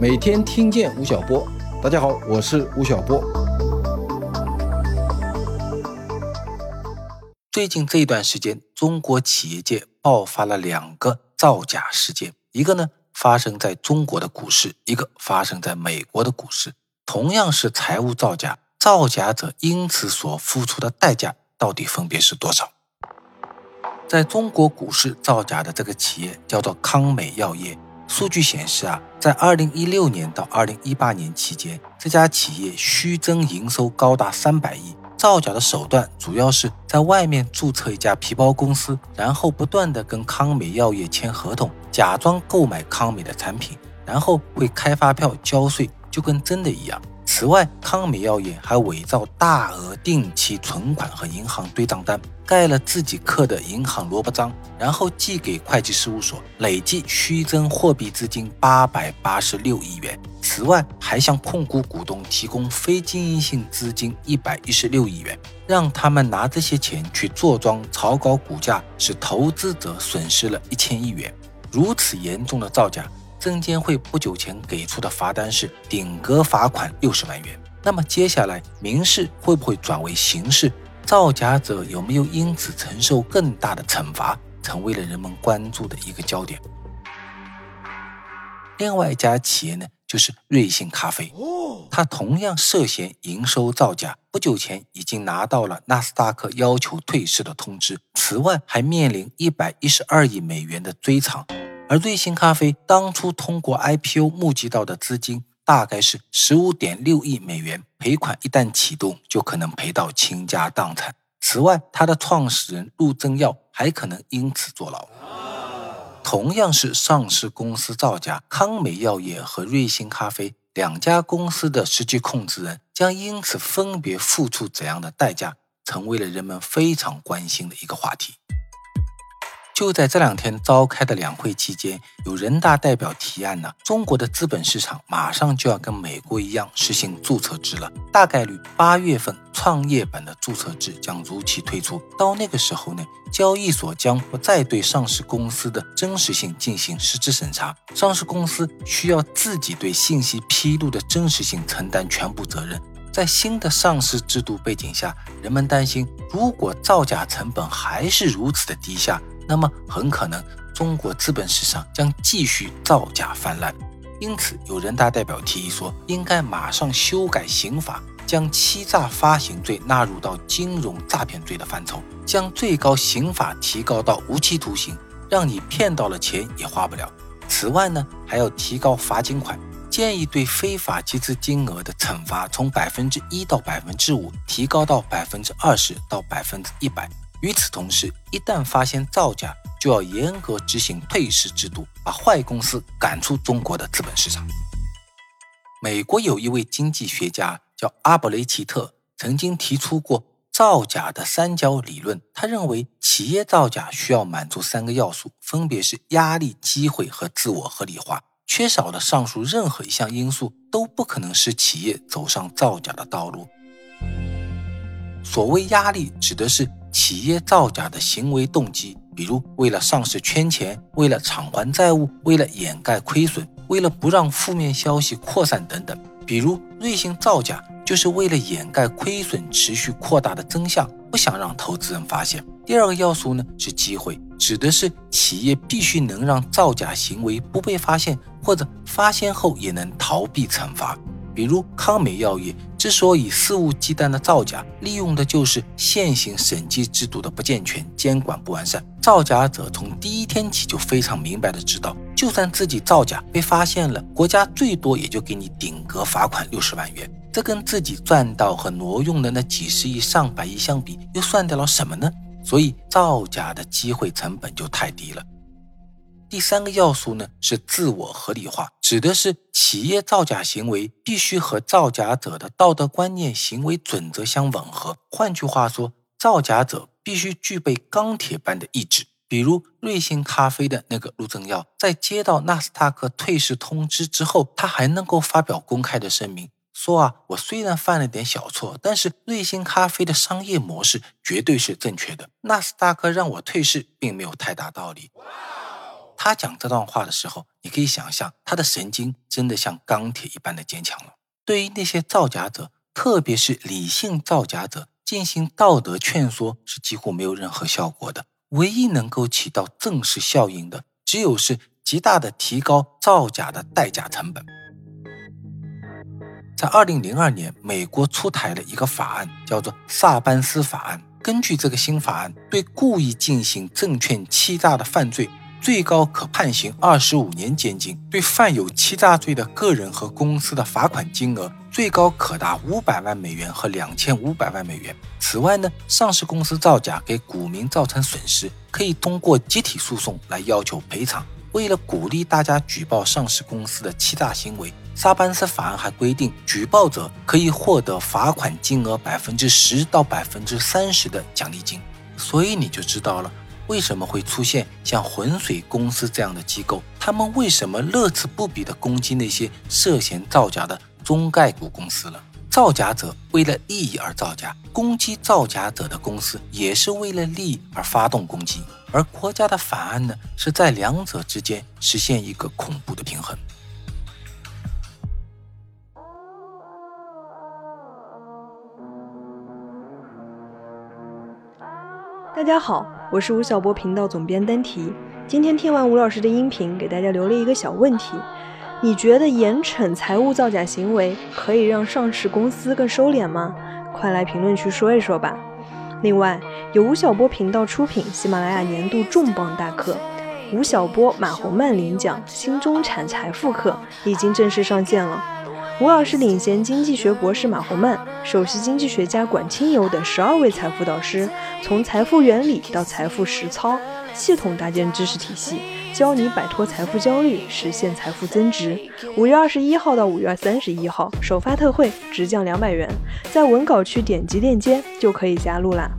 每天听见吴晓波，大家好，我是吴晓波。最近这一段时间，中国企业界爆发了两个造假事件，一个呢发生在中国的股市，一个发生在美国的股市。同样是财务造假，造假者因此所付出的代价到底分别是多少？在中国股市造假的这个企业叫做康美药业。数据显示啊，在二零一六年到二零一八年期间，这家企业虚增营收高达三百亿。造假的手段主要是在外面注册一家皮包公司，然后不断的跟康美药业签合同，假装购买康美的产品，然后会开发票交税，就跟真的一样。此外，康美药业还伪造大额定期存款和银行对账单，盖了自己刻的银行萝卜章，然后寄给会计事务所，累计虚增货币资金八百八十六亿元。此外，还向控股股东提供非经营性资金一百一十六亿元，让他们拿这些钱去坐庄炒高股价，使投资者损失了一千亿元。如此严重的造假。证监会不久前给出的罚单是顶格罚款六十万元。那么接下来民事会不会转为刑事？造假者有没有因此承受更大的惩罚，成为了人们关注的一个焦点。另外一家企业呢，就是瑞幸咖啡，它同样涉嫌营收造假，不久前已经拿到了纳斯达克要求退市的通知，此外还面临一百一十二亿美元的追偿。而瑞幸咖啡当初通过 IPO 募集到的资金大概是十五点六亿美元，赔款一旦启动就可能赔到倾家荡产。此外，它的创始人陆正耀还可能因此坐牢。同样是上市公司造假，康美药业和瑞幸咖啡两家公司的实际控制人将因此分别付出怎样的代价，成为了人们非常关心的一个话题。就在这两天召开的两会期间，有人大代表提案呢，中国的资本市场马上就要跟美国一样实行注册制了，大概率八月份创业板的注册制将如期推出。到那个时候呢，交易所将不再对上市公司的真实性进行实质审查，上市公司需要自己对信息披露的真实性承担全部责任。在新的上市制度背景下，人们担心，如果造假成本还是如此的低下。那么很可能，中国资本市场将继续造假泛滥。因此，有人大代表提议说，应该马上修改刑法，将欺诈发行罪纳入到金融诈骗罪的范畴，将最高刑罚提高到无期徒刑，让你骗到了钱也花不了。此外呢，还要提高罚金款，建议对非法集资金额的惩罚从百分之一到百分之五提高到百分之二十到百分之一百。与此同时，一旦发现造假，就要严格执行退市制度，把坏公司赶出中国的资本市场。美国有一位经济学家叫阿伯雷奇特，曾经提出过造假的三角理论。他认为，企业造假需要满足三个要素，分别是压力、机会和自我合理化。缺少了上述任何一项因素，都不可能使企业走上造假的道路。所谓压力，指的是。企业造假的行为动机，比如为了上市圈钱，为了偿还债务，为了掩盖亏损，为了不让负面消息扩散等等。比如瑞幸造假，就是为了掩盖亏损持续扩大的真相，不想让投资人发现。第二个要素呢是机会，指的是企业必须能让造假行为不被发现，或者发现后也能逃避惩罚。比如康美药业。之所以肆无忌惮的造假，利用的就是现行审计制度的不健全、监管不完善。造假者从第一天起就非常明白的知道，就算自己造假被发现了，国家最多也就给你顶格罚款六十万元。这跟自己赚到和挪用的那几十亿、上百亿相比，又算得了什么呢？所以造假的机会成本就太低了。第三个要素呢是自我合理化，指的是企业造假行为必须和造假者的道德观念、行为准则相吻合。换句话说，造假者必须具备钢铁般的意志。比如瑞幸咖啡的那个陆正耀，在接到纳斯达克退市通知之后，他还能够发表公开的声明，说啊，我虽然犯了点小错，但是瑞幸咖啡的商业模式绝对是正确的。纳斯达克让我退市，并没有太大道理。他讲这段话的时候，你可以想象他的神经真的像钢铁一般的坚强了。对于那些造假者，特别是理性造假者，进行道德劝说是几乎没有任何效果的。唯一能够起到正式效应的，只有是极大的提高造假的代价成本。在二零零二年，美国出台了一个法案，叫做萨班斯法案。根据这个新法案，对故意进行证券欺诈的犯罪，最高可判刑二十五年监禁；对犯有欺诈罪的个人和公司的罚款金额，最高可达五百万美元和两千五百万美元。此外呢，上市公司造假给股民造成损失，可以通过集体诉讼来要求赔偿。为了鼓励大家举报上市公司的欺诈行为。萨班斯法案还规定，举报者可以获得罚款金额百分之十到百分之三十的奖励金。所以你就知道了，为什么会出现像浑水公司这样的机构？他们为什么乐此不疲地攻击那些涉嫌造假的中概股公司了？造假者为了利益而造假，攻击造假者的公司也是为了利益而发动攻击。而国家的法案呢，是在两者之间实现一个恐怖的平衡。大家好，我是吴晓波频道总编丹提。今天听完吴老师的音频，给大家留了一个小问题：你觉得严惩财务造假行为可以让上市公司更收敛吗？快来评论区说一说吧。另外，由吴晓波频道出品，喜马拉雅年度重磅大课——吴晓波、马洪曼领奖新中产财富课已经正式上线了。吴老师领衔经济学博士马洪曼、首席经济学家管清友等十二位财富导师，从财富原理到财富实操，系统搭建知识体系，教你摆脱财富焦虑，实现财富增值。五月二十一号到五月三十一号首发特惠，直降两百元，在文稿区点击链接就可以加入啦。